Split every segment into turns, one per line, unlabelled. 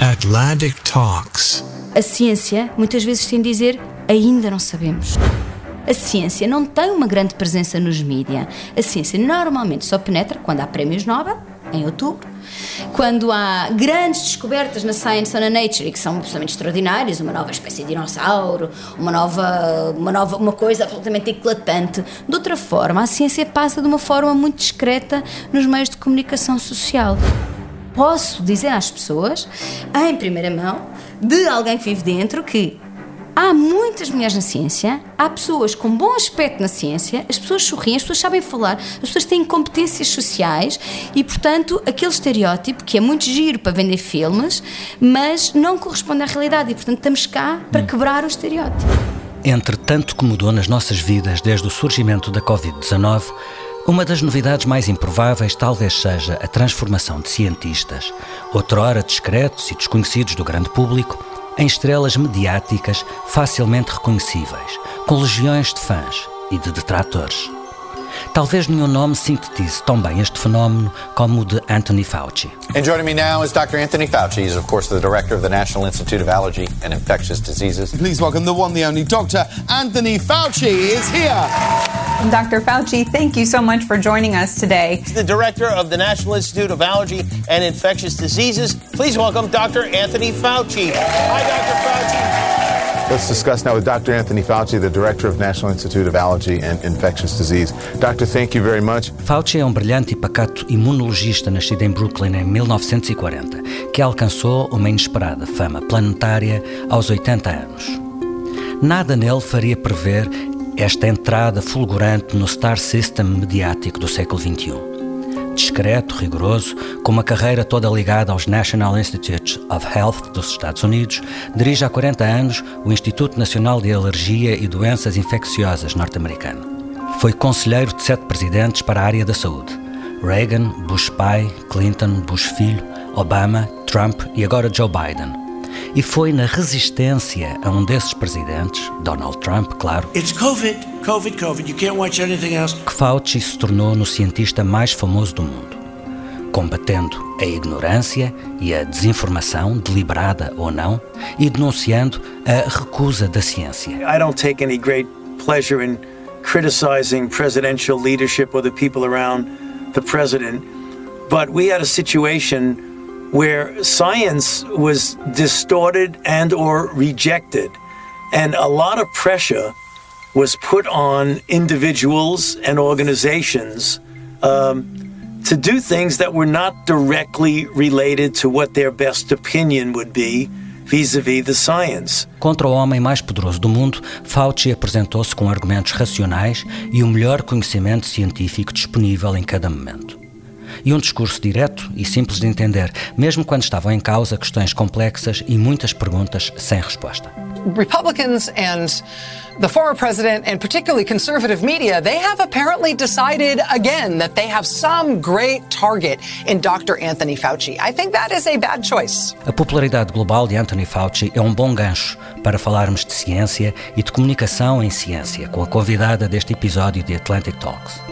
Atlantic Talks.
A ciência muitas vezes tem de dizer ainda não sabemos. A ciência não tem uma grande presença nos mídias. A ciência normalmente só penetra quando há prémios Nobel, em outubro, quando há grandes descobertas na Science ou na Nature que são absolutamente extraordinárias, uma nova espécie de dinossauro, uma nova, uma nova, uma coisa absolutamente eclatante. De outra forma, a ciência passa de uma forma muito discreta nos meios de comunicação social. Posso dizer às pessoas, em primeira mão, de alguém que vive dentro, que Há muitas mulheres na ciência, há pessoas com bom aspecto na ciência, as pessoas sorriem, as pessoas sabem falar, as pessoas têm competências sociais e, portanto, aquele estereótipo que é muito giro para vender filmes, mas não corresponde à realidade e, portanto, estamos cá para quebrar o estereótipo.
Entre tanto que mudou nas nossas vidas desde o surgimento da Covid-19, uma das novidades mais improváveis talvez seja a transformação de cientistas, outrora discretos e desconhecidos do grande público, em estrelas mediáticas facilmente reconhecíveis, com legiões de fãs e de detratores. Talvez nenhum nome sintetize tão bem este fenómeno como o de Anthony Fauci.
And joining me now is Dr. Anthony Fauci. He's, of course, the director of the National Institute of Allergy and Infectious Diseases.
Please welcome the one, the only Dr. Anthony Fauci is here.
Dr. Fauci, thank you so much for joining us today.
He's The director of the National Institute of Allergy and Infectious Diseases. Please welcome Dr. Anthony Fauci. Hi, Dr. Fauci.
Let's discuss now with Dr. Anthony Fauci, the director of National Institute of Allergy and Infectious Disease. Doctor, thank you very much.
Fauci é um brilhante e pacato imunologista nascido em Brooklyn em 1940, que alcançou uma inesperada fama planetária aos 80 anos. Nada nele faria prever esta entrada fulgurante no star system mediático do século XXI discreto, rigoroso, com uma carreira toda ligada aos National Institutes of Health dos Estados Unidos, dirige há 40 anos o Instituto Nacional de Alergia e Doenças Infecciosas norte-americano. Foi conselheiro de sete presidentes para a área da saúde: Reagan, Bush pai, Clinton, Bush filho, Obama, Trump e agora Joe Biden. E foi na resistência a um desses presidentes, Donald Trump, claro,
It's COVID, COVID, COVID. You can't watch anything else.
que Fauci se tornou no cientista mais famoso do mundo, combatendo a ignorância e a desinformação, deliberada ou não, e denunciando a recusa da ciência.
I don't take any great pleasure in criticizing presidential leadership or the people around the president, but we had a situation where science was distorted and or rejected and a lot of pressure was put on individuals and organizations um, to do things that were not directly related to what their best opinion would be vis-à-vis the science.
Contra o homem mais poderoso do mundo, Fauci apresentou-se com argumentos racionais e o melhor conhecimento científico disponível em cada momento. E um discurso direto e simples de entender, mesmo quando estavam em causa questões complexas e muitas perguntas sem resposta.
Republicans and the former president, and particularly conservative media, they have apparently decided again that they have some great target in Dr. Anthony Fauci. I think that is a bad choice.
A popularidade global de Anthony Fauci é um bom gancho para falarmos de ciência e de comunicação em ciência com a convidada deste episódio de Atlantic Talks.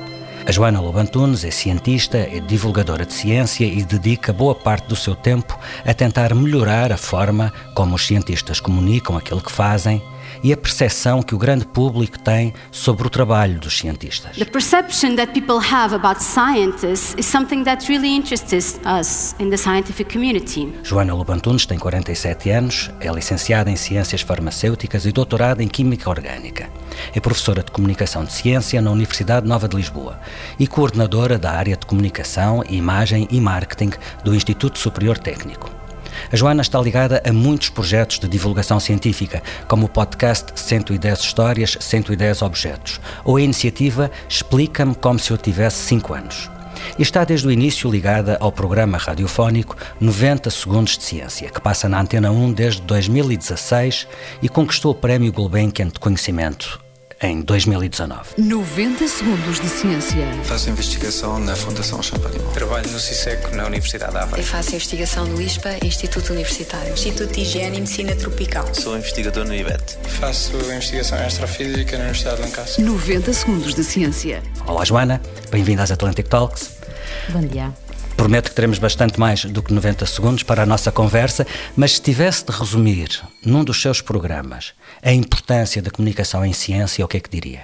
A Joana Lobantunes é cientista, é divulgadora de ciência e dedica boa parte do seu tempo a tentar melhorar a forma como os cientistas comunicam aquilo que fazem e a percepção que o grande público tem sobre o trabalho dos cientistas.
The perception that people have about scientists is something that really interests us in the scientific community.
Joana Lobantunes tem 47 anos, é licenciada em Ciências Farmacêuticas e doutorada em Química Orgânica. É professora de Comunicação de Ciência na Universidade Nova de Lisboa e coordenadora da área de Comunicação, Imagem e Marketing do Instituto Superior Técnico. A Joana está ligada a muitos projetos de divulgação científica, como o podcast 110 Histórias, 110 Objetos, ou a iniciativa Explica-me como se eu tivesse 5 anos. e está desde o início ligada ao programa radiofónico 90 Segundos de Ciência, que passa na Antena 1 desde 2016 e conquistou o Prémio Gulbenkian de Conhecimento em 2019.
90 Segundos de Ciência.
Faço investigação na Fundação Champalimau.
Trabalho no CISEC, na Universidade de Aveiro.
Eu faço investigação no ISPA, Instituto Universitário. Instituto de Higiene e Medicina Tropical.
Sou investigador no IBET.
Faço investigação em astrofísica na Universidade de Lancaster.
90 Segundos de Ciência.
Olá, Joana. Bem-vinda às Atlantic Talks.
Bom dia.
Prometo que teremos bastante mais do que 90 segundos para a nossa conversa, mas se tivesse de resumir num dos seus programas a importância da comunicação em ciência, o que é que diria?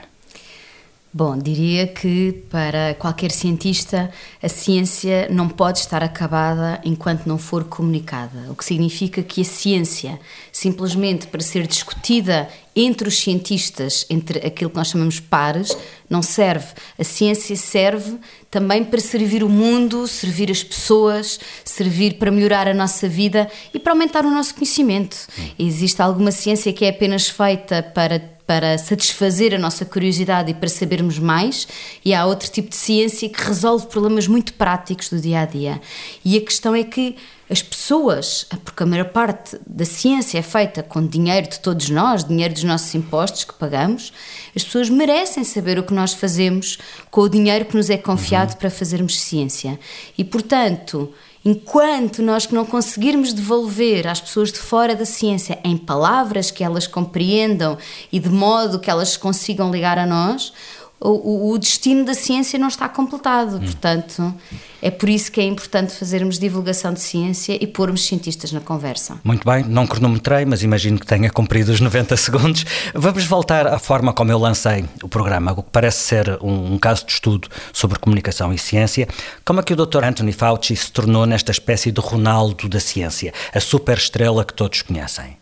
Bom, diria que para qualquer cientista a ciência não pode estar acabada enquanto não for comunicada, o que significa que a ciência, simplesmente para ser discutida entre os cientistas, entre aquilo que nós chamamos pares, não serve. A ciência serve também para servir o mundo, servir as pessoas, servir para melhorar a nossa vida e para aumentar o nosso conhecimento. Existe alguma ciência que é apenas feita para para satisfazer a nossa curiosidade e para sabermos mais, e há outro tipo de ciência que resolve problemas muito práticos do dia a dia. E a questão é que as pessoas, porque a maior parte da ciência é feita com dinheiro de todos nós, dinheiro dos nossos impostos que pagamos, as pessoas merecem saber o que nós fazemos com o dinheiro que nos é confiado uhum. para fazermos ciência. E, portanto, Enquanto nós não conseguirmos devolver às pessoas de fora da ciência em palavras que elas compreendam e de modo que elas consigam ligar a nós, o, o, destino da ciência não está completado. Hum. Portanto, é por isso que é importante fazermos divulgação de ciência e pormos cientistas na conversa.
Muito bem, não cronometrei, mas imagino que tenha cumprido os 90 segundos. Vamos voltar à forma como eu lancei o programa, o que parece ser um, um caso de estudo sobre comunicação e ciência. Como é que o Dr. Anthony Fauci se tornou nesta espécie de Ronaldo da ciência, a superestrela que todos conhecem?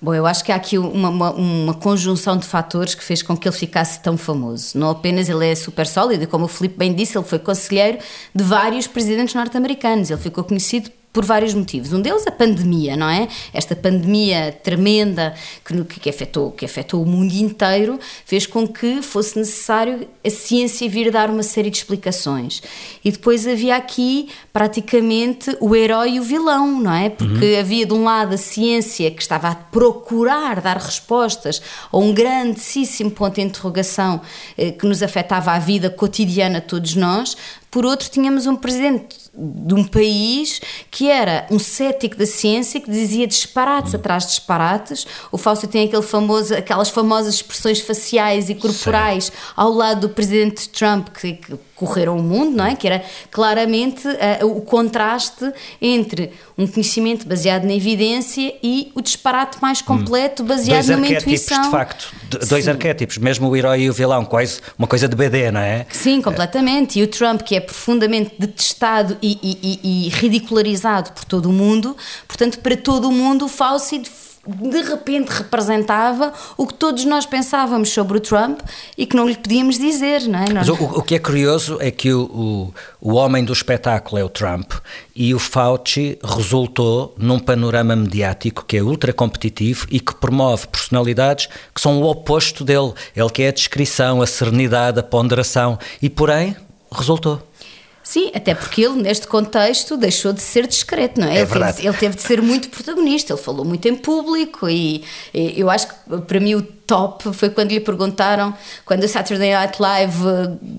Bom, eu acho que há aqui uma, uma, uma, conjunção de fatores que fez com que ele ficasse tão famoso. Não apenas ele é super sólido, como o Filipe bem disse, ele foi conselheiro de vários presidentes norte-americanos. Ele ficou conhecido por vários motivos. Um deles a pandemia, não é? Esta pandemia tremenda que, que, afetou, que afetou o mundo inteiro fez com que fosse necessário a ciência vir dar uma série de explicações. E depois havia aqui praticamente o herói e o vilão, não é? Porque uhum. havia de um lado a ciência que estava a procurar dar respostas a um grandíssimo ponto de interrogação eh, que nos afetava a vida cotidiana de todos nós, por outro, tínhamos um presidente de um país que era um cético da ciência, que dizia disparates hum. atrás de disparates. O Fausto tem aquele famoso, aquelas famosas expressões faciais e corporais Sim. ao lado do presidente Trump, que, que correram o mundo, não é? Que era claramente uh, o contraste entre um conhecimento baseado na evidência e o disparate mais completo baseado
dois
numa intuição.
de facto, dois Sim. arquétipos, mesmo o herói e o vilão, quase uma coisa de BD, não é?
Sim, completamente. E o Trump, que é profundamente detestado e, e, e, e ridicularizado por todo o mundo, portanto, para todo o mundo, o Fauci de repente representava o que todos nós pensávamos sobre o Trump e que não lhe podíamos dizer, não é?
Mas o, o, que é curioso é que o, o, o, homem do espetáculo é o Trump e o Fauci resultou num panorama mediático que é ultra competitivo e que promove personalidades que são o oposto dele. Ele que é a descrição, a serenidade, a ponderação e, porém, resultou.
Sim, até porque ele, neste contexto, deixou de ser discreto, não é?
é
ele, teve, ele, teve, de ser muito protagonista, ele falou muito em público e, e, eu acho que para mim o top foi quando lhe perguntaram, quando o Saturday Night Live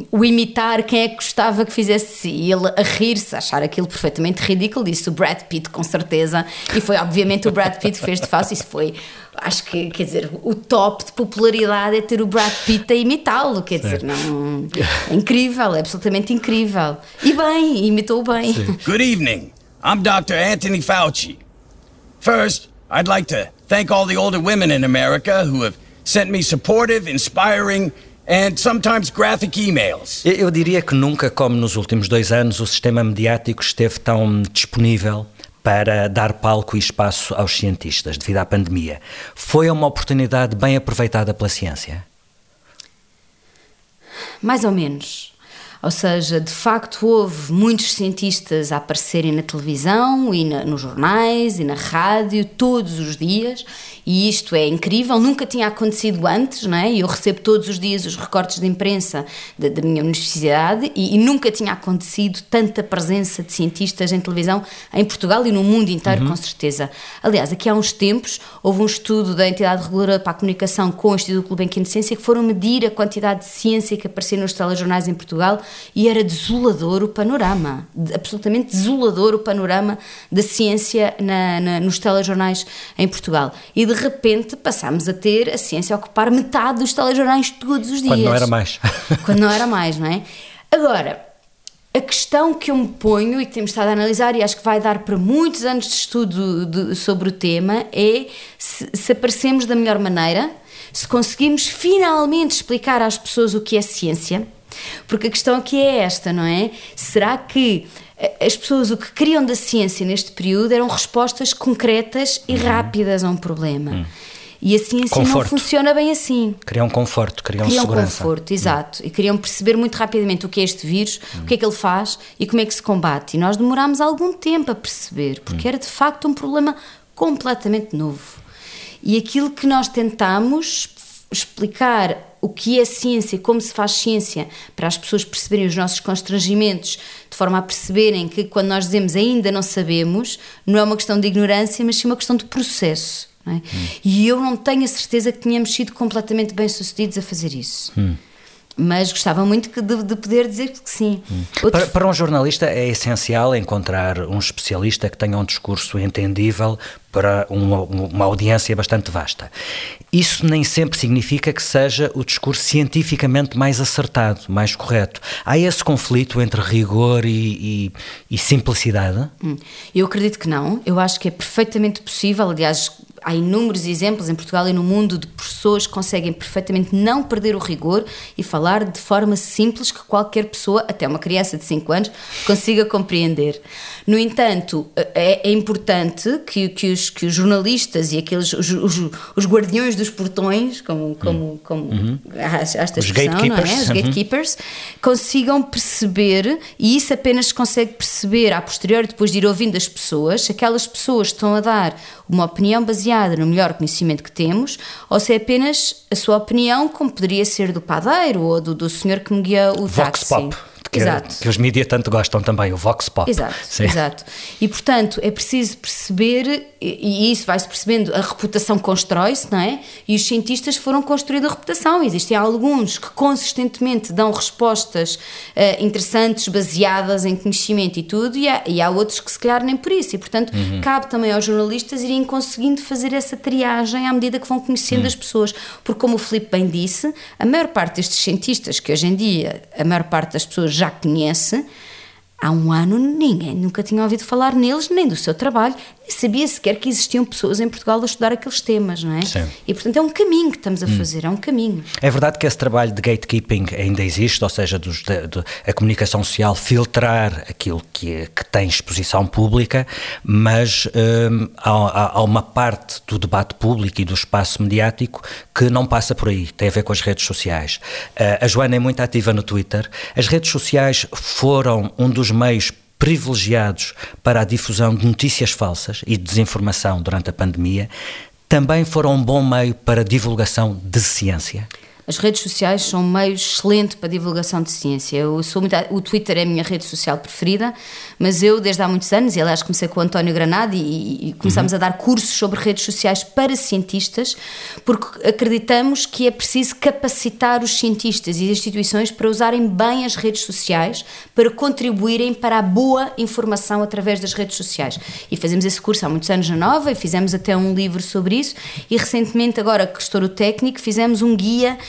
o imitar quem é que gostava que fizesse e ele a rir-se, a achar aquilo perfeitamente ridículo, disse o Brad Pitt com certeza e foi obviamente o Brad Pitt que fez de falso, isso foi acho que, quer dizer, o top de popularidade é ter o Brad Pitt a imitá-lo, quer dizer, não, é incrível, é absolutamente incrível. E bem, imitou bem. Sim.
Good evening. I'm Dr. Anthony Fauci. First, I'd like to thank all the older women in America who have sent me supportive, inspiring and sometimes graphic emails.
Eu diria que nunca, como nos últimos dois anos, o sistema mediático esteve tão disponível para dar palco e espaço aos cientistas devido à pandemia. Foi uma oportunidade bem aproveitada pela ciência?
Mais ou menos. Ou seja, de facto houve muitos cientistas a aparecerem na televisão e na, nos jornais e na rádio todos os dias e isto é incrível, nunca tinha acontecido antes, não é? Eu recebo todos os dias os recortes de imprensa da, da minha universidade e, e, nunca tinha acontecido tanta presença de cientistas em televisão em Portugal e no mundo inteiro, uhum. com certeza. Aliás, aqui há uns tempos houve um estudo da entidade reguladora para a comunicação com o Instituto Gulbenkian de Ciência que foram medir a quantidade de ciência que aparecia nos telejornais em Portugal e era desolador o panorama, absolutamente desolador o panorama da ciência na, na, nos telejornais em Portugal. E de repente passámos a ter a ciência a ocupar metade dos telejornais todos os dias.
Quando não era mais.
Quando não era mais, não é? Agora, a questão que eu me ponho e que temos estado a analisar, e acho que vai dar para muitos anos de estudo de, sobre o tema, é se, se aparecemos da melhor maneira, se conseguimos finalmente explicar às pessoas o que é ciência. Porque a questão aqui é esta, não é? Será que as pessoas o que queriam da ciência neste período eram respostas concretas e uhum. rápidas a um problema. Uhum. E a ciência conforto. não funciona bem assim.
Criam conforto, criam,
criam
segurança.
conforto, exato. E queriam perceber muito rapidamente o que é este vírus, o que é que ele faz e como é que se combate. E nós demorámos algum tempo a perceber, porque era de facto um problema completamente novo. E aquilo que nós tentamos explicar o que é ciência, como se faz ciência, para as pessoas perceberem os nossos constrangimentos, de forma a perceberem que quando nós dizemos ainda não sabemos, não é uma questão de ignorância, mas sim uma questão de processo. É? Hum. E eu não tenho a certeza que tenhamos sido completamente bem-sucedidos a fazer isso. Hum mas gostava muito de, de, poder dizer que sim. Hum.
Outro... Para, para, um jornalista é essencial encontrar um especialista que tenha um discurso entendível para uma, uma, audiência bastante vasta. Isso nem sempre significa que seja o discurso cientificamente mais acertado, mais correto. Há esse conflito entre rigor e, e, e simplicidade? Hum.
Eu acredito que não. Eu acho que é perfeitamente possível, aliás, há inúmeros exemplos em Portugal e no mundo de pessoas que conseguem perfeitamente não perder o rigor e falar de forma simples que qualquer pessoa, até uma criança de 5 anos, consiga compreender. No entanto, é, é importante que, que, os, que os jornalistas e aqueles os, os, os guardiões dos portões, como, como,
hum.
como uhum. esta os gatekeepers, é? os uhum. gatekeepers uhum. consigam perceber, e isso apenas se consegue perceber a posteriori, depois de ir ouvindo as pessoas, se aquelas pessoas estão a dar uma opinião baseada no melhor conhecimento que temos, ou se é apenas a sua opinião, como poderia ser do padeiro ou do, do senhor que me guia o
Vox
táxi.
Pop que, exato. que os mídias tanto gostam também, o Vox Pop.
Exato, Sim. exato. E portanto é preciso perceber, e isso vai-se percebendo, a reputação constrói-se, não é? E os cientistas foram construindo a reputação. Existem alguns que consistentemente dão respostas uh, interessantes, baseadas em conhecimento e tudo, e há, e há, outros que se calhar nem por isso. E portanto uhum. cabe também aos jornalistas irem conseguindo fazer essa triagem à medida que vão conhecendo uhum. as pessoas. Porque, como o Filipe bem disse, a maior parte destes cientistas, que hoje em dia a maior parte das pessoas já conhece, há um ano ninguém nunca tinha ouvido falar neles, nem do seu trabalho, sabia sequer que existiam pessoas em Portugal a estudar aqueles temas, não é? Sim. E portanto é um caminho que estamos a hum. fazer, hum. é um caminho.
É verdade que esse trabalho de gatekeeping ainda existe, ou seja, dos, de, de, a comunicação social filtrar aquilo que, que tem exposição pública, mas hum, há, há, uma parte do debate público e do espaço mediático que não passa por aí, tem a ver com as redes sociais. Uh, a Joana é muito ativa no Twitter. As redes sociais foram um dos meios privilegiados para a difusão de notícias falsas e desinformação durante a pandemia, também foram um bom meio para divulgação de ciência?
As redes sociais são um meio excelente para a divulgação de ciência. Eu sou muito, o Twitter é a minha rede social preferida, mas eu, desde há muitos anos, e aliás comecei com o António Granado e, e começámos uhum. a dar cursos sobre redes sociais para cientistas, porque acreditamos que é preciso capacitar os cientistas e as instituições para usarem bem as redes sociais, para contribuírem para a boa informação através das redes sociais. E fazemos esse curso há muitos anos na Nova e fizemos até um livro sobre isso e recentemente, agora que estou no técnico, fizemos um guia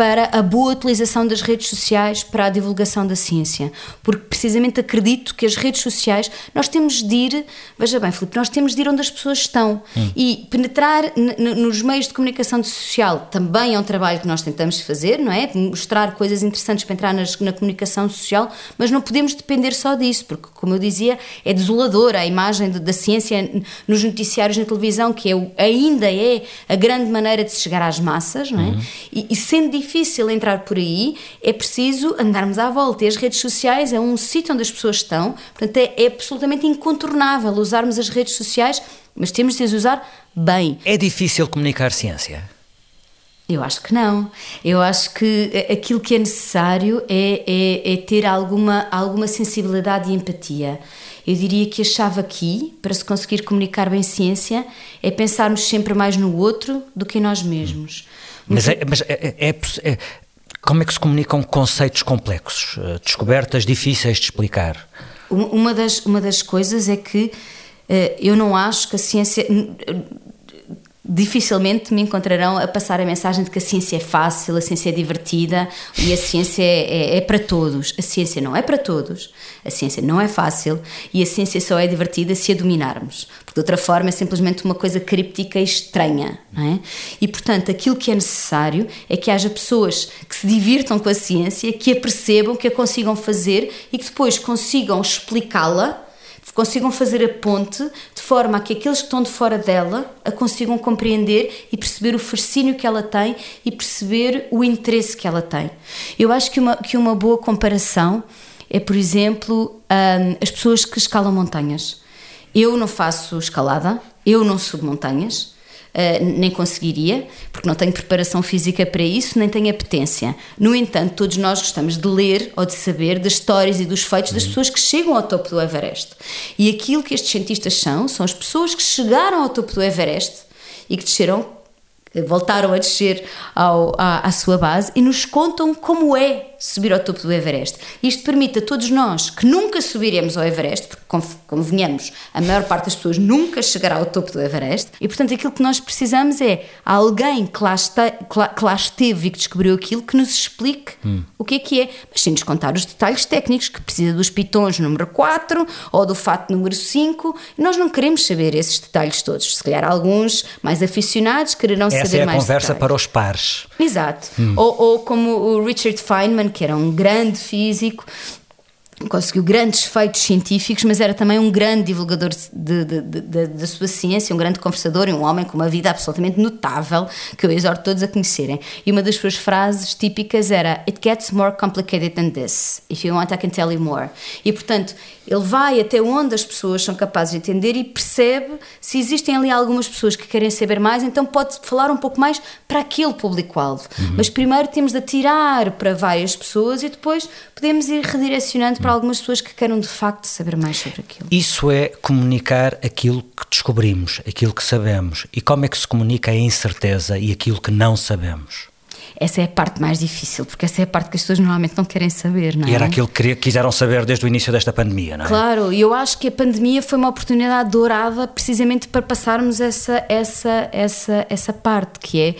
para a boa utilização das redes sociais para a divulgação da ciência. Porque precisamente acredito que as redes sociais, nós temos de ir, veja bem, Filipe, nós temos de ir onde as pessoas estão. Hum. E penetrar nos meios de comunicação social também é um trabalho que nós tentamos fazer, não é? Mostrar coisas interessantes para entrar nas, na comunicação social, mas não podemos depender só disso, porque, como eu dizia, é desoladora a imagem de, da ciência nos noticiários na televisão, que é, ainda é a grande maneira de se chegar às massas, não é? Hum. E, e sendo difícil entrar por aí, é preciso andarmos à volta. E as redes sociais é um sítio onde as pessoas estão, portanto é, é absolutamente incontornável usarmos as redes sociais, mas temos de as usar bem.
É difícil comunicar ciência?
Eu acho que não. Eu acho que aquilo que é necessário é, é, é, ter alguma, alguma sensibilidade e empatia. Eu diria que a chave aqui, para se conseguir comunicar bem ciência, é pensarmos sempre mais no outro do que em nós mesmos.
Mas, é, mas é, é, é, como é que se comunicam conceitos complexos, eh, descobertas difíceis de explicar?
Uma das, uma das coisas é que eh, eu não acho que a ciência dificilmente me encontrarão a passar a mensagem de que a ciência é fácil, a ciência é divertida e a ciência é, é, é, para todos. A ciência não é para todos, a ciência não é fácil e a ciência só é divertida se a dominarmos. Porque de outra forma é simplesmente uma coisa críptica e estranha. Não é? E portanto, aquilo que é necessário é que haja pessoas que se divirtam com a ciência, que a percebam, que a consigam fazer e que depois consigam explicá-la consigam fazer a ponte forma a que aqueles que estão de fora dela a consigam compreender e perceber o fascínio que ela tem e perceber o interesse que ela tem. Eu acho que uma, que uma boa comparação é, por exemplo, um, as pessoas que escalam montanhas. Eu não faço escalada, eu não subo montanhas, Uh, nem conseguiria, porque não tenho preparação física para isso, nem tenho apetência. No entanto, todos nós gostamos de ler ou de saber das histórias e dos feitos das uhum. pessoas que chegam ao topo do Everest. E aquilo que estes cientistas são, são as pessoas que chegaram ao topo do Everest e que desceram voltaram a descer ao, à, à, sua base e nos contam como é subir ao topo do Everest. Isto permite a todos nós que nunca subiremos ao Everest, porque convenhamos, a maior parte das pessoas nunca chegará ao topo do Everest, e portanto aquilo que nós precisamos é alguém que lá, está, que lá, esteve e que descobriu aquilo que nos explique hum. o que é que é, mas sem nos contar os detalhes técnicos, que precisa dos pitons número 4 ou do fato número 5, nós não queremos saber esses detalhes todos. Se calhar alguns mais aficionados quererão
Essa
saber
é
mais
a conversa
detalhes.
para os pares.
Exato. Hum. Ou, ou como o Richard Feynman, que era um grande físico, conseguiu grandes feitos científicos, mas era também um grande divulgador da sua ciência, um grande conversador e um homem com uma vida absolutamente notável, que eu exorto todos a conhecerem. E uma das suas frases típicas era: It gets more complicated than this. If you want, I can tell you more. E portanto, ele vai até onde as pessoas são capazes de entender e percebe se existem ali algumas pessoas que querem saber mais, então pode falar um pouco mais para aquele público-alvo. Uhum. Mas primeiro temos de atirar para várias pessoas e depois podemos ir redirecionando para algumas pessoas que queiram de facto saber mais sobre aquilo.
Isso é comunicar aquilo que descobrimos, aquilo que sabemos. E como é que se comunica a incerteza e aquilo que não sabemos?
essa é a parte mais difícil, porque essa é a parte que as pessoas normalmente não querem saber, não é?
E era aquilo que quiseram saber desde o início desta pandemia, não é?
Claro, e eu acho que a pandemia foi uma oportunidade dourada precisamente para passarmos essa, essa, essa, essa parte, que é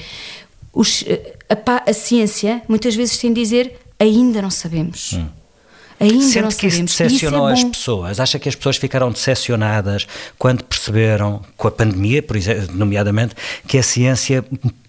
os, a, a ciência muitas vezes tem de dizer ainda não sabemos. Hum. Ainda
Sente
não
que isso
sabemos.
decepcionou
isso é
as pessoas? Acha que as pessoas ficaram decepcionadas quando perceberam, com a pandemia, por exemplo, nomeadamente, que a ciência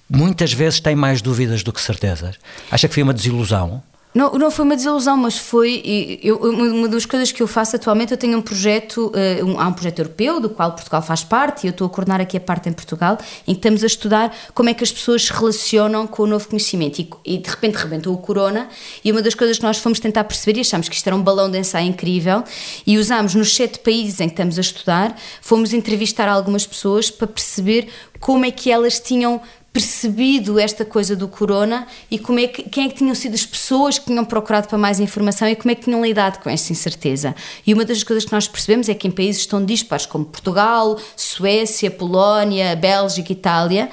muitas vezes tem mais dúvidas do que certezas. Acha que foi uma desilusão?
Não, não foi uma desilusão, mas foi. Eu, uma das coisas que eu faço atualmente, eu tenho um projeto, uh, um, há um projeto europeu, do qual Portugal faz parte, e eu estou a coordenar aqui a parte em Portugal, em que estamos a estudar como é que as pessoas se relacionam com o novo conhecimento. E, e de repente rebentou o corona, e uma das coisas que nós fomos tentar perceber, e achámos que isto era um balão de ensaio incrível, e usámos nos sete países em que estamos a estudar, fomos entrevistar algumas pessoas para perceber como é que elas tinham percebido esta coisa do corona e como é que, quem é que tinham sido as pessoas que tinham procurado para mais informação e como é que tinham lidado com esta incerteza. E uma das coisas que nós percebemos é que em países tão dispares como Portugal, Suécia, Polónia, Bélgica, Itália,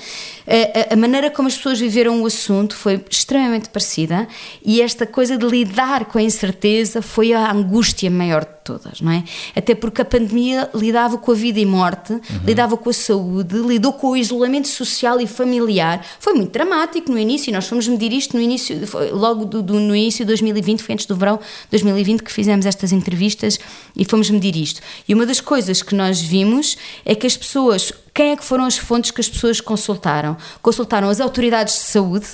a, a, maneira como as pessoas viveram o assunto foi extremamente parecida e esta coisa de lidar com a incerteza foi a angústia maior de todas, não é? Até porque a pandemia lidava com a vida e morte, uhum. lidava com a saúde, lidou com o isolamento social e familiar. Foi muito dramático no início, nós fomos medir isto no início, logo do, do, no início de 2020, foi antes do verão de 2020 que fizemos estas entrevistas e fomos medir isto. E uma das coisas que nós vimos é que as pessoas quem é que foram as fontes que as pessoas consultaram? Consultaram as autoridades de saúde,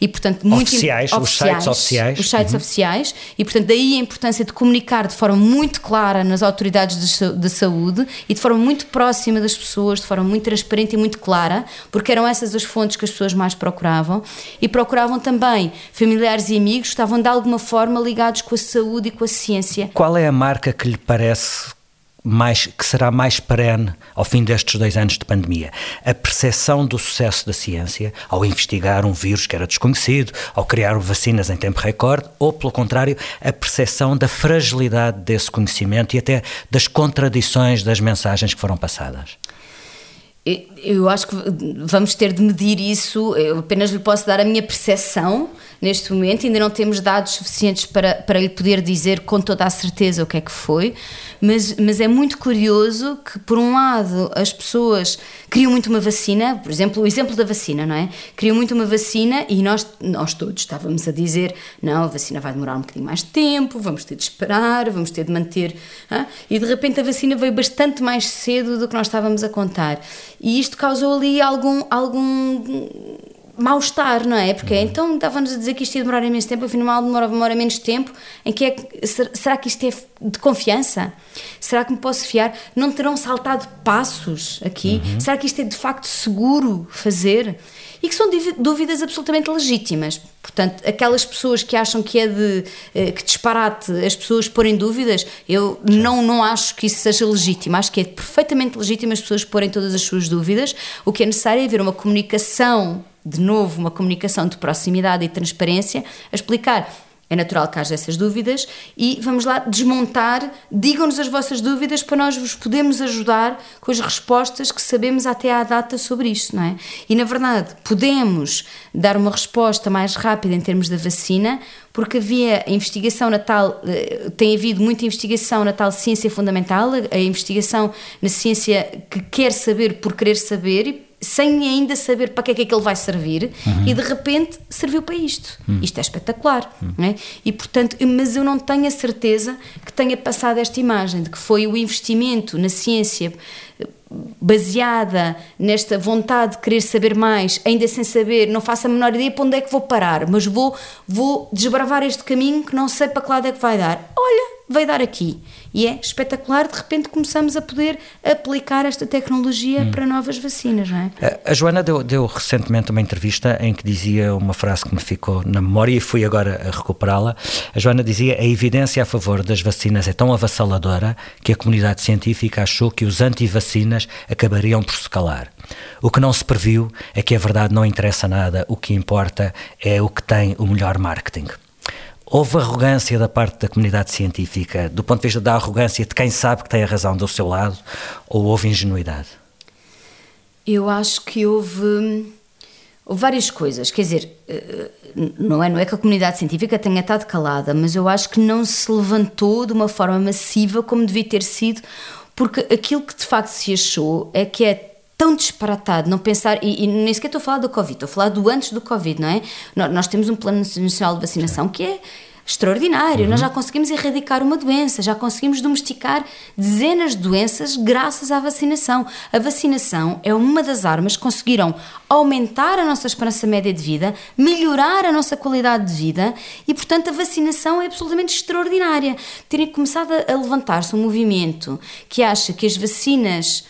E, portanto, muito
oficiais, os sites oficiais.
Os sites
uhum.
oficiais. E, portanto, daí a importância de comunicar de forma muito clara nas autoridades de, de, saúde e de forma muito próxima das pessoas, de forma muito transparente e muito clara, porque eram essas as fontes que as pessoas mais procuravam. E procuravam também familiares e amigos que estavam de alguma forma ligados com a saúde e com a ciência.
Qual é a marca que lhe parece mais, que será mais perene ao fim destes dois anos de pandemia. A percepção do sucesso da ciência ao investigar um vírus que era desconhecido, ao criar vacinas em tempo recorde, ou, pelo contrário, a percepção da fragilidade desse conhecimento e até das contradições das mensagens que foram passadas.
Eu acho que vamos ter de medir isso. Eu apenas lhe posso dar a minha percepção neste momento. Ainda não temos dados suficientes para, para lhe poder dizer com toda a certeza o que é que foi. Mas, mas é muito curioso que, por um lado, as pessoas queriam muito uma vacina. Por exemplo, o exemplo da vacina, não é? Queriam muito uma vacina e nós, nós todos estávamos a dizer: não, a vacina vai demorar um bocadinho mais de tempo, vamos ter de esperar, vamos ter de manter. Hein? E de repente a vacina veio bastante mais cedo do que nós estávamos a contar. E isto causou ali algum, algum mal-estar, não é? Porque então dava-nos a dizer que isto ia demorar imenso tempo, afinal demora, demora menos tempo. Em que é que, será que isto é de confiança? Será que me posso fiar? Não terão saltado passos aqui? Uhum. Será que isto é de facto seguro fazer? e que são dúvidas absolutamente legítimas. Portanto, aquelas pessoas que acham que é de eh, que disparate as pessoas porem dúvidas, eu não, não acho que isso seja legítimo. Acho que é perfeitamente legítimo as pessoas porem todas as suas dúvidas. O que é necessário é haver uma comunicação, de novo, uma comunicação de proximidade e transparência, a explicar é natural que haja essas dúvidas e vamos lá desmontar, digam-nos as vossas dúvidas para nós vos podermos ajudar com as respostas que sabemos até à data sobre isto, não é? E na verdade, podemos dar uma resposta mais rápida em termos da vacina, porque havia investigação na tal, eh, tem havido muita investigação na tal ciência fundamental, a investigação na ciência que quer saber por querer saber sem ainda saber para que é que aquilo vai servir uhum. e de repente serviu para isto. Uhum. Isto é espetacular. Uhum. É? E portanto, mas eu não tenho a certeza que tenha passado esta imagem de que foi o investimento na ciência eh, baseada nesta vontade de querer saber mais, ainda sem saber, não faço a menor ideia para onde é que vou parar, mas vou, vou desbravar este caminho que não sei para que lado é que vai dar. Olha, vai dar aqui. E é espetacular, de repente começamos a poder aplicar esta tecnologia hum. para novas vacinas, não
é? A Joana deu, deu, recentemente uma entrevista em que dizia uma frase que me ficou na memória e fui agora a recuperá-la. A Joana dizia: a evidência a favor das vacinas é tão avassaladora que a comunidade científica achou que os anti-vacinas acabariam por se calar. O que não se previu é que a verdade não interessa nada, o que importa é o que tem o melhor marketing. Houve arrogância da parte da comunidade científica, do ponto de vista da arrogância de quem sabe que tem a razão do seu lado, ou houve ingenuidade?
Eu acho que houve, houve várias coisas. Quer dizer, eh, não é, não é que a comunidade científica tenha estado calada, mas eu acho que não se levantou de uma forma massiva como devia ter sido, porque aquilo que de facto se achou é que é tão disparatado não pensar, e, e, nem sequer estou a falar do Covid, estou a falar do antes do Covid, não é? Nós, temos um plano nacional de vacinação que é extraordinário. Uhum. Nós já conseguimos erradicar uma doença, já conseguimos domesticar dezenas de doenças graças à vacinação. A vacinação é uma das armas que conseguiram aumentar a nossa esperança média de vida, melhorar a nossa qualidade de vida e, portanto, a vacinação é absolutamente extraordinária. Terem começado a levantar-se um movimento que acha que as vacinas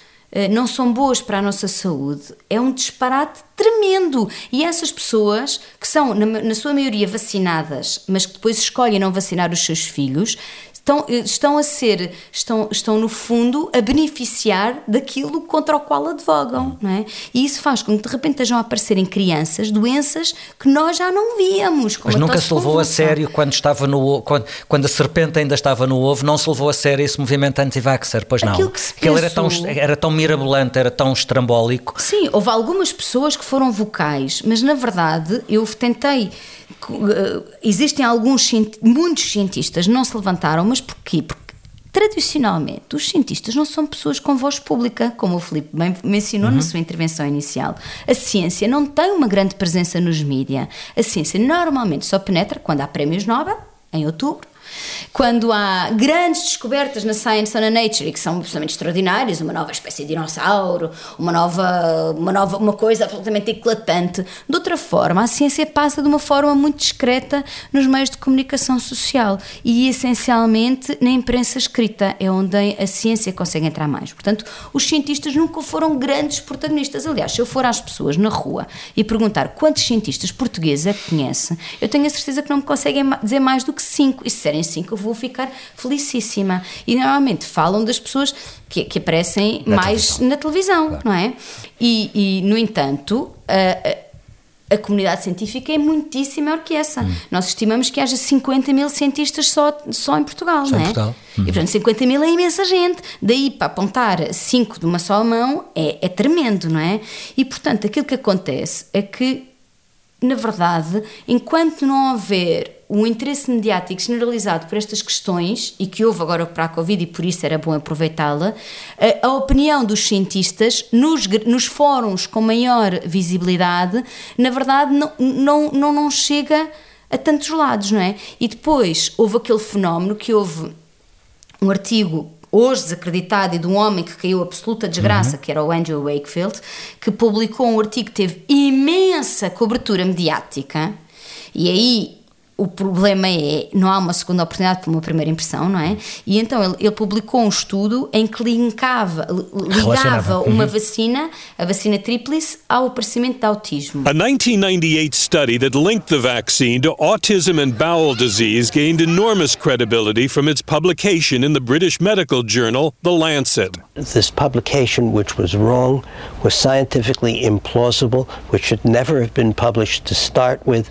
não são boas para a nossa saúde, é um disparate tremendo. E essas pessoas, que são, na, na sua maioria, vacinadas, mas que depois escolhem não vacinar os seus filhos, estão, estão a ser, estão, estão no fundo a beneficiar daquilo contra o qual advogam, não é? E isso faz com que de repente estejam a aparecer em crianças doenças que nós já não víamos.
Mas nunca se levou a sério quando estava no quando, quando a serpente ainda estava no ovo, não se levou a sério esse movimento anti-vaxxer, pois não.
Aquilo que se
pensou... era tão, era tão mirabolante, era tão estrambólico.
Sim, houve algumas pessoas que foram vocais, mas na verdade eu tentei existem alguns muitos cientistas não se levantaram, mas porquê? Porque tradicionalmente os cientistas não são pessoas com voz pública, como o Filipe bem mencionou uhum. na sua intervenção inicial. A ciência não tem uma grande presença nos mídias. A ciência normalmente só penetra quando há prémios Nobel, em outubro, Quando há grandes descobertas na Science and Nature e que são absolutamente extraordinárias, uma nova espécie de dinossauro, uma nova, uma nova uma coisa absolutamente eclatante. De outra forma, a ciência passa de uma forma muito discreta nos meios de comunicação social e essencialmente na imprensa escrita é onde a ciência consegue entrar mais. Portanto, os cientistas nunca foram grandes protagonistas. Aliás, se eu for às pessoas na rua e perguntar quantos cientistas portugueses é que conhece, eu tenho a certeza que não me conseguem dizer mais do que cinco. E se cinco, eu vou ficar felicíssima. E normalmente falam das pessoas que, que aparecem na mais televisão. na televisão, claro. não é? E, e no entanto, a, a, comunidade científica é muitíssimo maior que essa. Hum. Nós estimamos que haja 50 mil cientistas só, só em Portugal, só não é? Portugal. Uhum. E portanto, 50 mil é imensa gente. Daí para apontar 5 de uma só mão é, é tremendo, não é? E portanto, aquilo que acontece é que, na verdade, enquanto não houver o interesse mediático generalizado por estas questões, e que houve agora para a Covid e por isso era bom aproveitá-la, a, a, opinião dos cientistas nos, nos fóruns com maior visibilidade, na verdade, não, não, não, não chega a tantos lados, não é? E depois houve aquele fenómeno que houve um artigo hoje desacreditado e de um homem que caiu absoluta desgraça, uhum. que era o Andrew Wakefield, que publicou um artigo que teve imensa cobertura mediática, e aí o problema é, não há uma segunda oportunidade por uma primeira impressão, não é? E então ele, ele publicou um estudo em que linkava, ligava uma uhum. vacina, a vacina tríplice, ao aparecimento de autismo.
A 1998 study that linked the vaccine to autism and bowel disease gained enormous credibility from its publication in the British medical journal, The Lancet.
This publication, which was wrong, was scientifically implausible, which should never have been published to start with,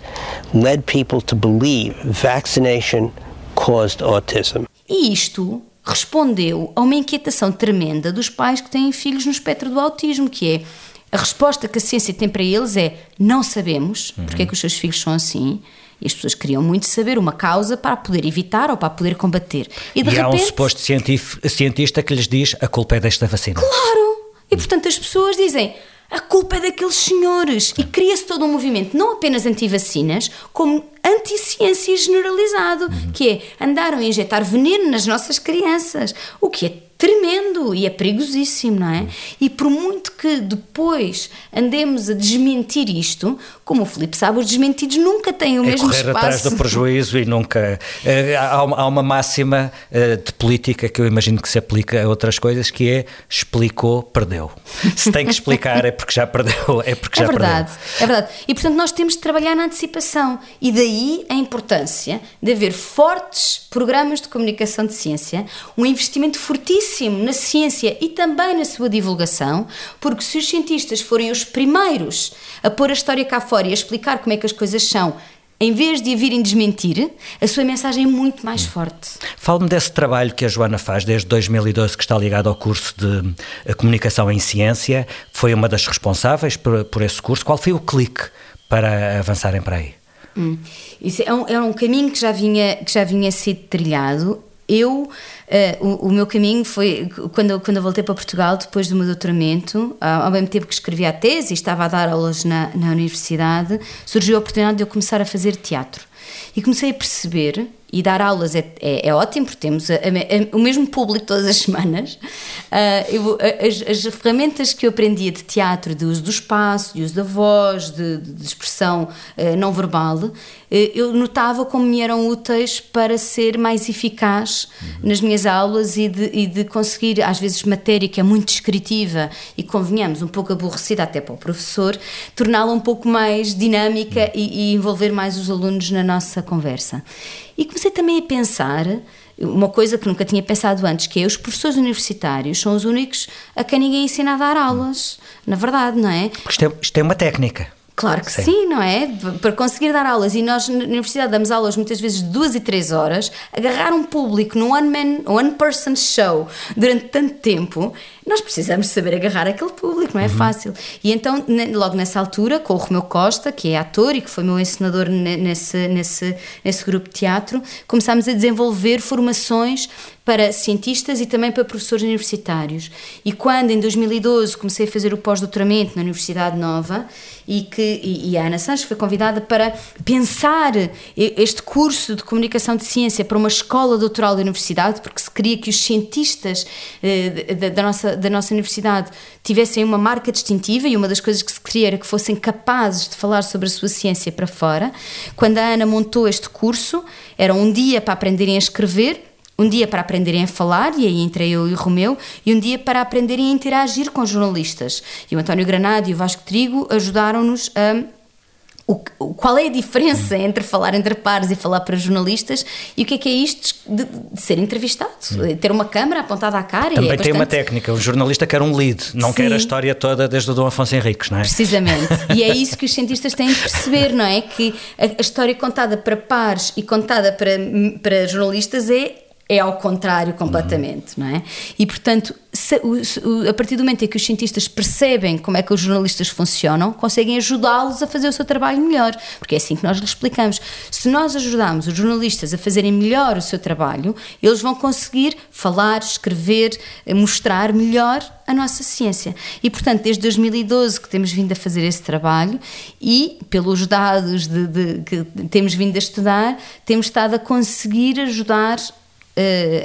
led people to believe believe vaccination caused autism.
E isto respondeu a uma inquietação tremenda dos pais que têm filhos no espectro do autismo, que é a resposta que a ciência tem para eles é não sabemos uhum. porque é que os seus filhos são assim. E as pessoas queriam muito saber uma causa para poder evitar ou para poder combater.
E, de e repente, há um suposto cientista que lhes diz a culpa é desta vacina.
Claro! E portanto as pessoas dizem a culpa é daqueles senhores. E cria-se todo um movimento, não apenas anti-vacinas, como anti-ciência generalizado, uhum. que é andaram a injetar veneno nas nossas crianças, o que é tremendo e é perigosíssimo, não é? E por muito que depois andemos a desmentir isto, como o Filipe sabe, os desmentidos nunca têm o
é
mesmo
correr
espaço.
atrás do prejuízo e nunca. Eh, há uma máxima eh, de política que eu imagino que se aplica a outras coisas que é explicou, perdeu. Se tem que explicar é porque já perdeu, é porque
é
já
verdade,
perdeu.
É verdade. E portanto nós temos de trabalhar na antecipação e daí a importância de haver fortes programas de comunicação de ciência, um investimento fortíssimo na ciência e também na sua divulgação, porque se os cientistas forem os primeiros a pôr a história cá fora e a explicar como é que as coisas são, em vez de a virem desmentir, a sua mensagem é muito mais forte.
Fale-me desse trabalho que a Joana faz desde 2012, que está ligado ao curso de eh, Comunicação em Ciência. Foi uma das responsáveis por, por esse curso. Qual foi o clique para avançarem para aí?
Hum. Isso é um, é um caminho que já vinha, que já vinha sido trilhado eu, uh, o, o, meu caminho foi, quando, quando eu voltei para Portugal, depois do meu doutoramento, ao mesmo tempo que escrevi a tese e estava a dar aulas na, na universidade, surgiu a oportunidade de eu começar a fazer teatro. E comecei a perceber e dar aulas é, é, é ótimo, porque temos a, a, o mesmo público todas as semanas. Uh, eu, as, as, ferramentas que eu aprendia de teatro, de uso do espaço, de uso da voz, de, de expressão uh, não verbal, uh, eu notava como me eram úteis para ser mais eficaz uhum. nas minhas aulas e de, e de conseguir, às vezes, matéria que é muito descritiva e, convenhamos, um pouco aborrecida até para o professor, torná-la um pouco mais dinâmica uhum. e, e envolver mais os alunos na nossa conversa. E comecei também a pensar uma coisa que nunca tinha pensado antes, que é os professores universitários são os únicos a quem ninguém ensina a dar aulas, na verdade, não é?
Porque isto é, isto é uma técnica.
Claro que sim. sim. não é? Para conseguir dar aulas, e nós na universidade damos aulas muitas vezes de duas e três horas, agarrar um público num one-man, one-person show durante tanto tempo, nós precisamos saber agarrar aquele público, não é uhum. fácil. E então, logo nessa altura, com o Romeu Costa, que é ator e que foi meu ensinador nesse, nesse, nesse grupo de teatro, começámos a desenvolver formações para cientistas e também para professores universitários. E quando em 2012 comecei a fazer o pós-doutoramento na Universidade Nova e que e, e a Ana Sanches foi convidada para pensar este curso de comunicação de ciência para uma escola doutoral da universidade, porque se queria que os cientistas eh, da, da, nossa, da nossa universidade tivessem uma marca distintiva e uma das coisas que se queria era que fossem capazes de falar sobre a sua ciência para fora. Quando a Ana montou este curso, era um dia para aprenderem a escrever um dia para aprenderem a falar, e aí entrei eu e o Romeu, e um dia para aprenderem a interagir com jornalistas. E o António Granado e o Vasco Trigo ajudaram-nos a o, qual é a diferença entre falar entre pares e falar para jornalistas e o que é que é isto de, de ser entrevistado? Hum. Ter uma câmera apontada à cara?
Também
é
tem uma técnica. O jornalista quer um lead, não Sim. quer a história toda desde o Dom Afonso Henriques, não é?
Precisamente. e é isso que os cientistas têm de perceber, não é? Que a, a história contada para pares e contada para, para jornalistas é é ao contrário completamente, uhum. não é? E portanto, se, o, a partir do momento em que os cientistas percebem como é que os jornalistas funcionam, conseguem ajudá-los a fazer o seu trabalho melhor, porque é assim que nós lhes explicamos. Se nós ajudarmos os jornalistas a fazerem melhor o seu trabalho, eles vão conseguir falar, escrever, mostrar melhor a nossa ciência. E, portanto, desde 2012 que temos vindo a fazer esse trabalho e, pelos dados de, de, que temos vindo a estudar, temos estado a conseguir ajudar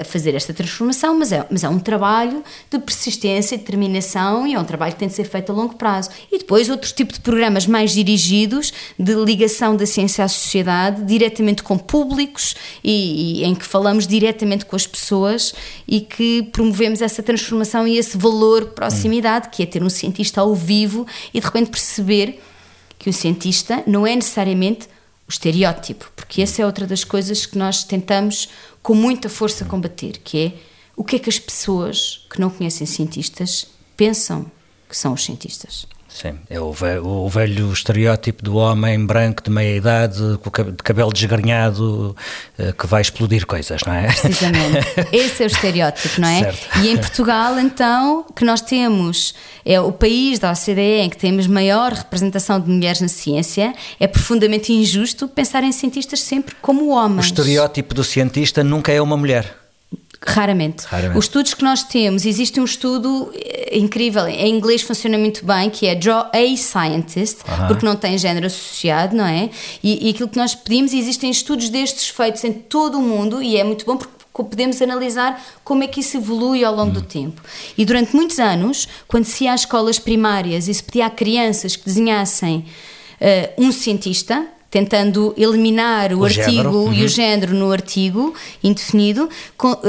a fazer esta transformação, mas é, mas é um trabalho de persistência, determinação e é um trabalho que tem de ser feito a longo prazo. E depois outro tipo de programas mais dirigidos, de ligação da ciência à sociedade, diretamente com públicos e, e em que falamos diretamente com as pessoas e que promovemos essa transformação e esse valor proximidade, que é ter um cientista ao vivo e de repente perceber que o cientista não é necessariamente o estereótipo, porque essa é outra das coisas que nós tentamos com muita força combater, que é o que é que as pessoas que não conhecem cientistas pensam que são os cientistas.
Sim, é o velho, o velho, estereótipo do homem branco de meia idade, de cabelo desgrenhado, eh, que vai explodir coisas, não é?
Precisamente. Esse é o estereótipo, não é? Certo. E em Portugal, então, que nós temos, é o país da OCDE em que temos maior representação de mulheres na ciência, é profundamente injusto pensar em cientistas sempre como homens.
O estereótipo do cientista nunca é uma mulher.
Raramente. Raramente. Os estudos que nós temos, existe um estudo eh, incrível, em inglês funciona muito bem, que é Draw a Scientist, uh -huh. porque não tem género associado, não é? E, e aquilo que nós pedimos, existem estudos destes feitos em todo o mundo e é muito bom porque podemos analisar como é que isso evolui ao longo hum. do tempo. E durante muitos anos, quando se ia às escolas primárias e se pedia a crianças que desenhassem uh, um cientista, tentando eliminar o, o artigo uhum. e o uhum. género no artigo indefinido,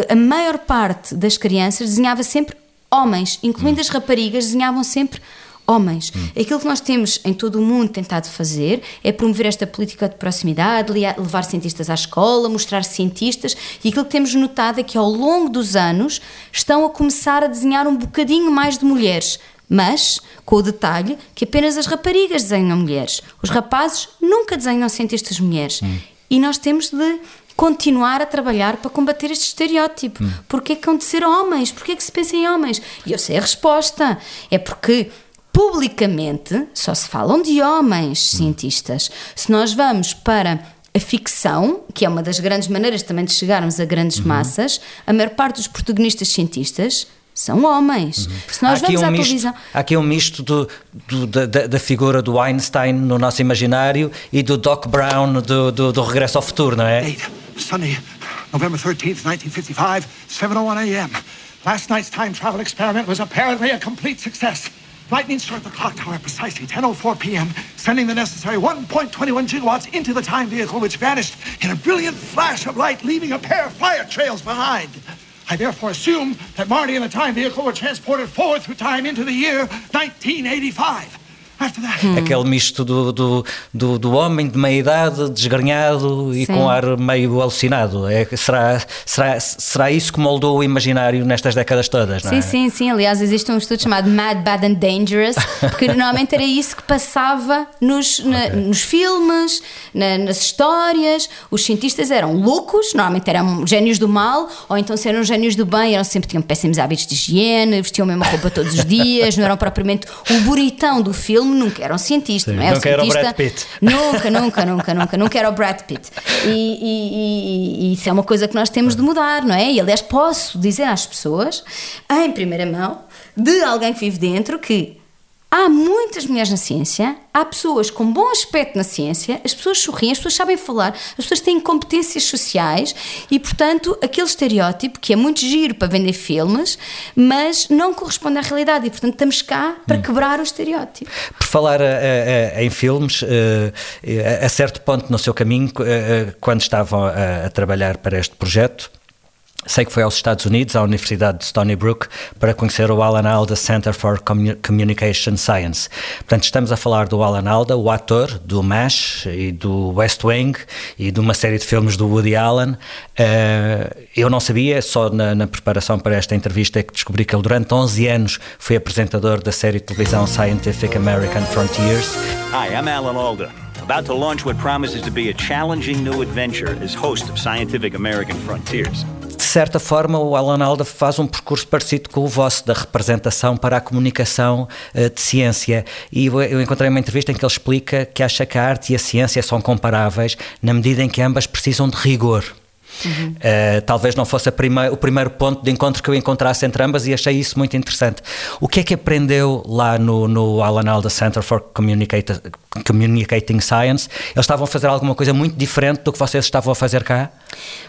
a maior parte das crianças desenhava sempre homens, incluindo uhum. as raparigas, desenhavam sempre homens. Hum. Aquilo que nós temos em todo o mundo tentado fazer é promover esta política de proximidade, levar cientistas à escola, mostrar cientistas, e aquilo que temos notado é que ao longo dos anos estão a começar a desenhar um bocadinho mais de mulheres mas com o detalhe que apenas as raparigas desenham mulheres. Os rapazes nunca desenham cientistas mulheres. Hum. E nós temos de continuar a trabalhar para combater este estereótipo. Hum. Porquê que ser homens? Porquê que se pensa em homens? E eu sei a resposta. É porque publicamente só se falam de homens hum. cientistas. Se nós vamos para a ficção, que é uma das grandes maneiras também de chegarmos a grandes uhum. massas, a maior parte dos protagonistas cientistas são homens. Uhum. Se nós vamos um à
misto,
televisão.
Há aqui um misto do, do, da, da, figura do Einstein no nosso imaginário e do Doc Brown do, do, do Regresso ao Futuro, não é? Sunday, November 13th, 1955, 7:01 a.m. Last night's time travel experiment was apparently a complete success. Lightning struck the clock tower precisely 10.04 p.m., sending the necessary 1.21 gigawatts into the time vehicle, which vanished in a brilliant flash of light, leaving a pair of fire trails behind. I therefore assume that Marty and the time vehicle were transported forward through time into the year 1985. Hum. Aquele misto do, do, do, do, homem de meia idade, desgrenhado e Sim. com ar meio alucinado. É, será, será, será isso que moldou o imaginário nestas décadas todas, não
sim,
é?
Sim, sim, Aliás, existe um estudo chamado Mad, Bad and Dangerous, porque normalmente era isso que passava nos, na, okay. nos filmes, na, nas histórias. Os cientistas eram loucos, normalmente eram gênios do mal, ou então se eram gênios do bem, eram sempre tinham péssimos hábitos de higiene, vestiam a mesma roupa todos os dias, não eram propriamente o bonitão do filme filme nunca era um cientista,
Sim,
não é?
nunca
o
era o
cientista,
Brad Pitt.
Nunca, nunca, nunca, nunca, nunca era o Brad Pitt. E- e- e isso é uma coisa que nós temos de mudar, não é? E aliás, posso dizer às pessoas, em primeira mão, de alguém que vive dentro, que Há muitas mulheres na ciência, há pessoas com bom aspecto na ciência, as pessoas sorriem, as pessoas sabem falar, as pessoas têm competências sociais e, portanto, aquele estereótipo que é muito giro para vender filmes, mas não corresponde à realidade e, portanto, estamos cá para quebrar o estereótipo.
Por falar eh, eh, em filmes, eh, a certo ponto no seu caminho, eh, eh, quando estavam a, a trabalhar para este projeto, sei que foi aos Estados Unidos, à Universidade de Stony Brook, para conhecer o Alan Alda Center for Commu- Communication Science. Portanto, estamos a falar do Alan Alda, o ator do MASH e do West Wing e de uma série de filmes do Woody Allen. Eh, eu não sabia, só na, na preparação para esta entrevista é que descobri que ele durante 11 anos foi apresentador da série de televisão Scientific American Frontiers.
Hi, I'm Alan Alda, about to launch what promises to be a challenging new adventure as host of Scientific American Frontiers.
De certa forma, o Alan Alda faz um percurso parecido com o vosso, da representação para a comunicação eh, de ciência. E eu encontrei uma entrevista em que ele explica que acha que a arte e a ciência são comparáveis na medida em que ambas precisam de rigor. Uh, talvez não fosse o primeiro ponto de encontro que eu encontrasse entre ambas e achei isso muito interessante. O que é que aprendeu lá no, no Alan Alda Center for Communicating Science? Eles estavam a fazer alguma coisa muito diferente do que vocês estavam a fazer cá?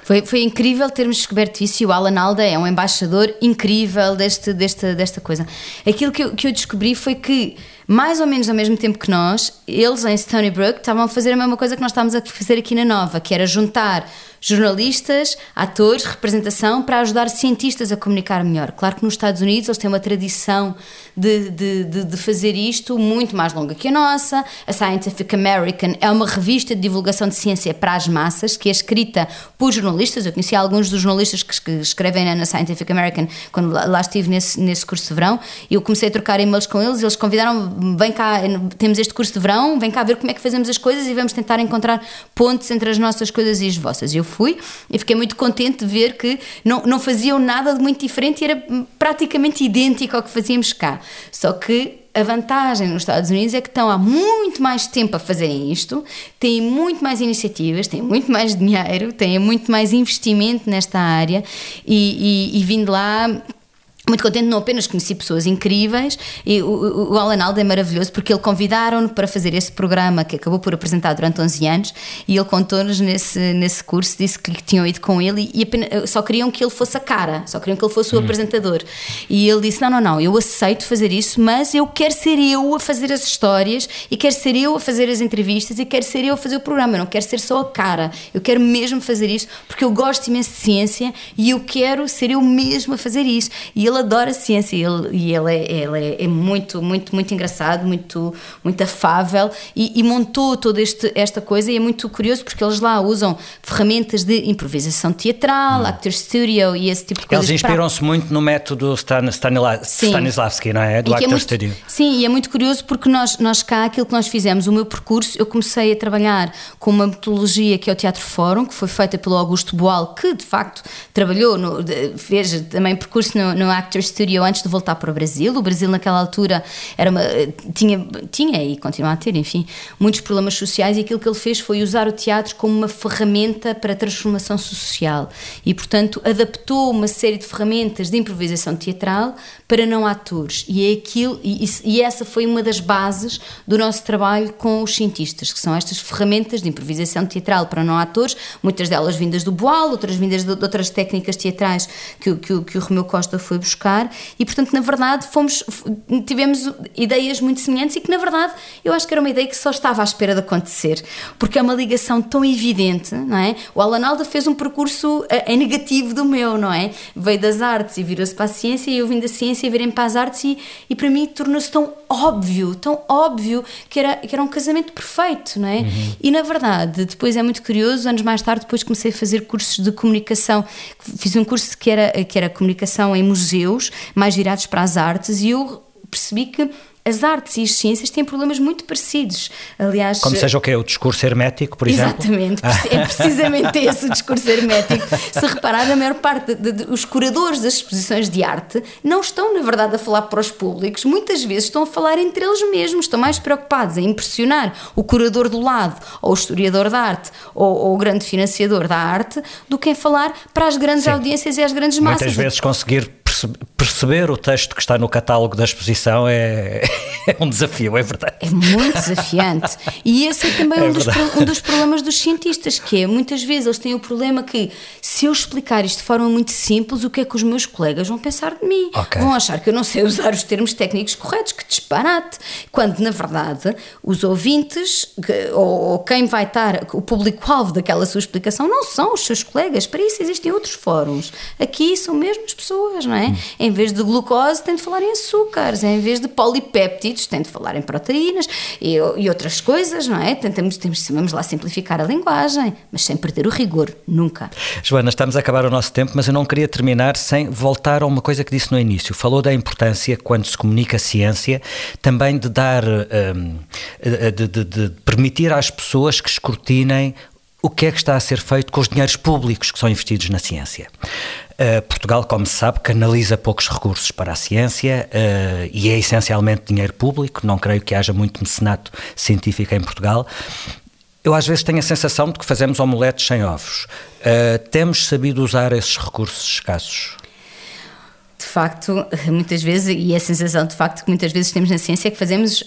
Foi, foi incrível termos descoberto isso e o Alan Alda é um embaixador incrível deste, desta, desta coisa. Aquilo que eu, que eu descobri foi que, mais ou menos ao mesmo tempo que nós, eles em Stony Brook estavam a fazer a mesma coisa que nós estávamos a fazer aqui na Nova, que era juntar jornalistas, atores, representação para ajudar cientistas a comunicar melhor. Claro que nos Estados Unidos eles têm uma tradição de, de, de, de fazer isto muito mais longa que a nossa. A Scientific American é uma revista de divulgação de ciência para as massas que é escrita por jornalistas. Eu conheci alguns dos jornalistas que, escrevem na Scientific American quando lá, estive nesse, nesse curso de verão. Eu comecei a trocar e-mails com eles eles convidaram-me: vem cá, temos este curso de verão, vem cá ver como é que fazemos as coisas e vamos tentar encontrar pontes entre as nossas coisas e as vossas. Eu fui e fiquei muito contente de ver que não, não faziam nada de muito diferente e era praticamente idêntico ao que fazíamos cá. Só que a vantagem nos Estados Unidos é que estão há muito mais tempo a fazerem isto, têm muito mais iniciativas, têm muito mais dinheiro, têm muito mais investimento nesta área e, e, e vindo lá muito contente, não apenas conheci pessoas incríveis e o, o Alan Alda é maravilhoso porque ele convidaram-no para fazer esse programa que acabou por apresentar durante 11 anos e ele contou-nos nesse, nesse curso, disse que tinham ido com ele e apenas, só queriam que ele fosse a cara, só queriam que ele fosse o
Hum.
apresentador e ele disse, não, não, não, eu aceito fazer isso mas eu quero ser eu a fazer as histórias e quero ser eu a fazer as entrevistas e quero ser eu a fazer o programa, eu não quero ser só a cara eu quero mesmo fazer isso porque eu gosto imenso de ciência e eu quero ser eu mesmo a fazer isso e ele adora ciência e ele, e ele, é, ele é, é muito, muito, muito engraçado, muito, muito afável e, e montou toda este, esta coisa e é muito curioso porque eles lá usam ferramentas de improvisação teatral, actor studio e esse tipo de coisas.
Eles inspiram-se muito no método Stan. Stanislavski, não é? Do
é
Actor
muito-
Studio.
Sim, e é muito curioso porque nós, nós cá, aquilo que nós fizemos, o meu percurso, eu comecei a trabalhar com uma metodologia que é o Teatro Fórum, que foi feita pelo Augusto Boal, que de facto trabalhou, no, fez também percurso no, no Actor Studio antes de voltar para o Brasil. O Brasil, naquela altura, era uma, tinha, tinha e continua a ter, enfim, muitos problemas sociais e aquilo que ele fez foi usar o teatro como uma ferramenta para a transformação social e, portanto, adaptou uma série de ferramentas de improvisação teatral para não atores. E é aquilo, e, e essa foi uma das bases do nosso trabalho com os cientistas, que são estas ferramentas de improvisação teatral para não atores, muitas delas vindas do Boal, outras vindas de, de outras técnicas teatrais que, que, que o Romeu Costa foi buscar, e portanto, na verdade, fomos, tivemos ideias muito semelhantes e que, na verdade, eu acho que era uma ideia que só estava à espera de acontecer, porque é uma ligação tão evidente, não é? O Alan Alda fez um percurso eh, em negativo do meu, não é? Veio das artes e virou-se para a ciência, e eu vim da ciência e virei para as artes, e, e para mim tornou-se tão óbvio, tão óbvio que era, que era um casamento perfeito, não é? E na verdade, depois é muito curioso, anos mais tarde, depois comecei a fazer cursos de comunicação, fiz um curso que era, que era comunicação em mais virados para as artes, e eu percebi que as artes e as ciências têm problemas muito parecidos. Aliás,
Como seja o que? O discurso hermético, por exemplo?
Exatamente, é precisamente esse o discurso hermético. Se reparar, a maior parte dos curadores das exposições de arte não estão, na verdade, a falar para os públicos, muitas vezes estão a falar entre eles mesmos, estão mais preocupados em impressionar o curador do lado, ou o historiador da arte, ou, ou o grande financiador da arte, do que em falar para as grandes Sim. audiências e as grandes massas.
Muitas vezes conseguir perceber o texto que está no catálogo da exposição é, é um desafio, é verdade.
É muito desafiante. E esse é também é um, dos, um, dos, problemas dos cientistas, que é muitas vezes eles têm o problema que se eu explicar isto de forma muito simples, o que é que os meus colegas vão pensar de mim? Okay. Vão achar que eu não sei usar os termos técnicos corretos, que disparate. Quando, na verdade, os ouvintes ou, ou quem vai estar, o público-alvo daquela sua explicação, não são os seus colegas. Para isso existem outros fóruns. Aqui são mesmo as pessoas, não é? Hum. Em vez de glucose, tem de falar em açúcares. Em vez de polipéptidos, tem de falar em proteínas e, e outras coisas, não é? Tentamos, temos, vamos lá simplificar a linguagem, mas sem perder o rigor, nunca.
Joana, estamos a acabar o nosso tempo, mas eu não queria terminar sem voltar a uma coisa que disse no início. Falou da importância, quando se comunica a ciência, também de dar, um, de, de, de permitir às pessoas que escrutinem o que é que está a ser feito com os dinheiros públicos que são investidos na ciência. Uh, Portugal, como se sabe, canaliza poucos recursos para a ciência uh, e é essencialmente dinheiro público. Não creio que haja muito mecenato científico em Portugal. Eu às vezes tenho a sensação de que fazemos omeletes sem ovos. Uh, temos sabido usar esses recursos escassos?
De facto, muitas vezes, e a sensação de facto que muitas vezes temos na ciência é que fazemos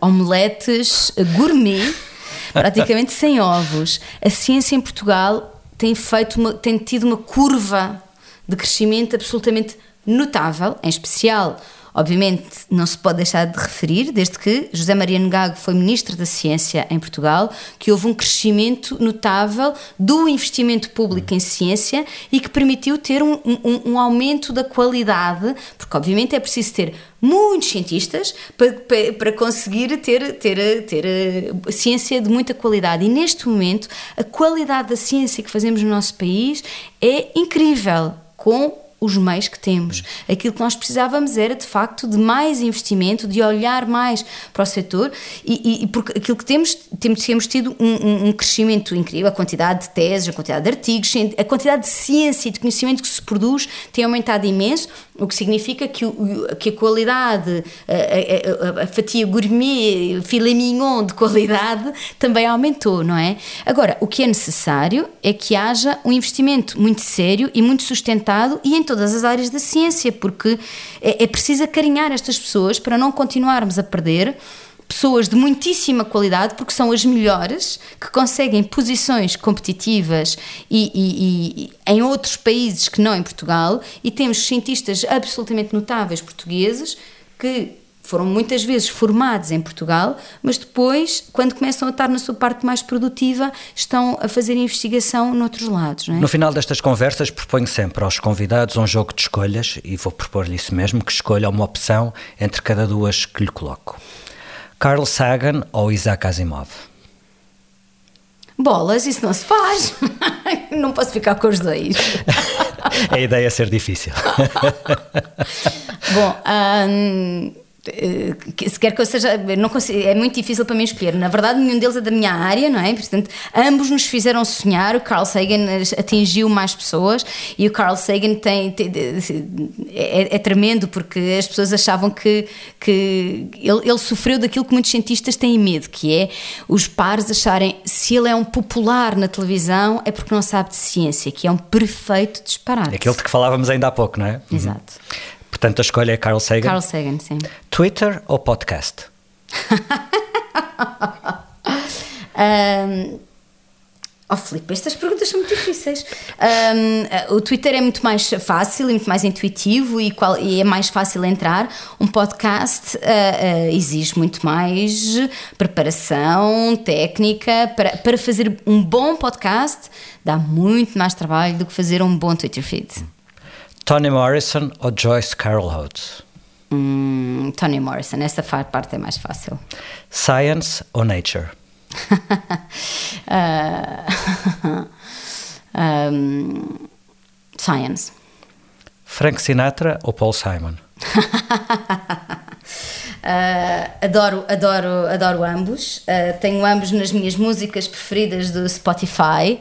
omeletes gourmet, praticamente sem ovos. A ciência em Portugal tem feito uma, tem tido uma curva de crescimento absolutamente notável, em especial Obviamente, não se pode deixar de referir, desde que José Maria Negago foi Ministro da Ciência em Portugal, que houve um crescimento notável do investimento público em ciência e que permitiu ter um, um, um aumento da qualidade, porque obviamente é preciso ter muitos cientistas para, para, para, conseguir ter, ter, ter eh, ciência de muita qualidade. E neste momento, a qualidade da ciência que fazemos no nosso país é incrível, com os meios que temos. Aquilo que nós precisávamos era, de facto, de mais investimento, de olhar mais para o setor e, e porque aquilo que temos, temos, temos tido um, um, crescimento incrível, a quantidade de teses, a quantidade de artigos, a quantidade de ciência e de conhecimento que se produz tem aumentado imenso, o que significa que, que a qualidade, a, a, a, fatia gourmet, filé mignon de qualidade também aumentou, não é? Agora, o que é necessário é que haja um investimento muito sério e muito sustentado e em todas as áreas da ciência, porque é, é preciso acarinhar estas pessoas para não continuarmos a perder pessoas de muitíssima qualidade, porque são as melhores, que conseguem posições competitivas e, e, e, em outros países que não em Portugal, e temos cientistas absolutamente notáveis portugueses que foram muitas vezes formados em Portugal, mas depois, quando começam a estar na sua parte mais produtiva, estão a fazer investigação noutros lados. É?
No final destas conversas, proponho sempre aos convidados um jogo de escolhas, e vou propor-lhe isso mesmo, que escolha uma opção entre cada duas que lhe coloco. Carl Sagan ou Isaac Asimov?
Bolas, isso não se faz. não posso ficar com os dois.
a ideia é ser difícil.
Bom, eh, se quer que eu seja, não consigo, é muito difícil para mim escolher. Na verdade, nenhum deles é da minha área, não é? Portanto, ambos nos fizeram sonhar. O Carl Sagan atingiu mais pessoas e o Carl Sagan tem, tem é, é, tremendo porque as pessoas achavam que, que ele, ele, sofreu daquilo que muitos cientistas têm medo, que é os pares acharem se ele é um popular na televisão é porque não sabe de ciência, que é um perfeito disparate.
Aquilo de que falávamos ainda há pouco, não é?
Exato.
Uhum. Portanto, a escolha é Carl Sagan?
Carl Sagan, sim.
Twitter ou podcast?
um, oh, Filipe, estas perguntas são muito difíceis. Um, o Twitter é muito mais fácil e muito mais intuitivo e, qual, e é mais fácil entrar. Um podcast uh, uh, exige muito mais preparação, técnica. Para, para fazer um bom podcast, dá muito mais trabalho do que fazer um bom Twitter feed.
Toni Morrison ou Joyce Carol Oates?
Hum, Toni Morrison, essa parte é mais fácil.
Science ou Nature?
uh, um, science.
Frank Sinatra ou Paul Simon?
Uh, adoro, adoro, adoro ambos. Uh, tenho ambos nas minhas músicas preferidas do Spotify,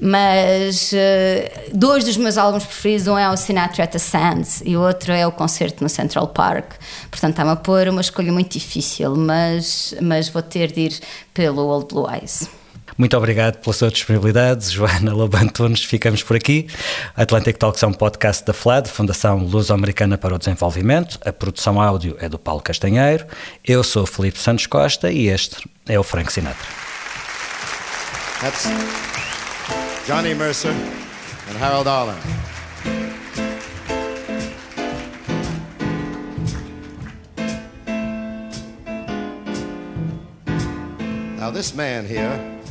mas uh, dois dos meus álbuns preferidos, um é o Sinatra at the Sands e o outro é o concerto no Central Park. Portanto, está-me a pôr uma escolha muito difícil, mas, mas vou ter de ir pelo Old Blue Eyes.
Muito obrigado pela sua disponibilidade, Joana Lobantunes. Ficamos por aqui. Atlantic Talks é um podcast da FLAD, Fundação Luso-Americana para o Desenvolvimento. A produção áudio é do Paulo Castanheiro. Eu sou Felipe Santos Costa e este é o Frank Sinatra.
That's Johnny Mercer and Harold Arlen. Now this man here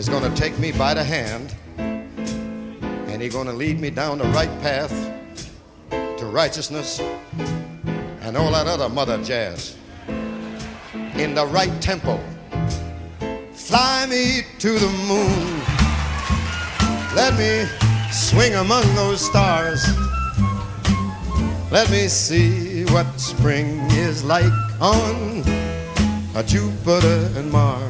is going to take me by the hand and he's going to lead me down the right path to righteousness and all that other mother jazz in the right tempo. Fly me to the moon. Let me swing among those stars. Let me see what spring is like on a Jupiter and Mars.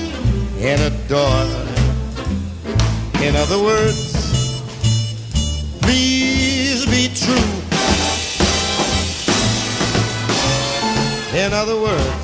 and adore. In other words, please be true. In other words,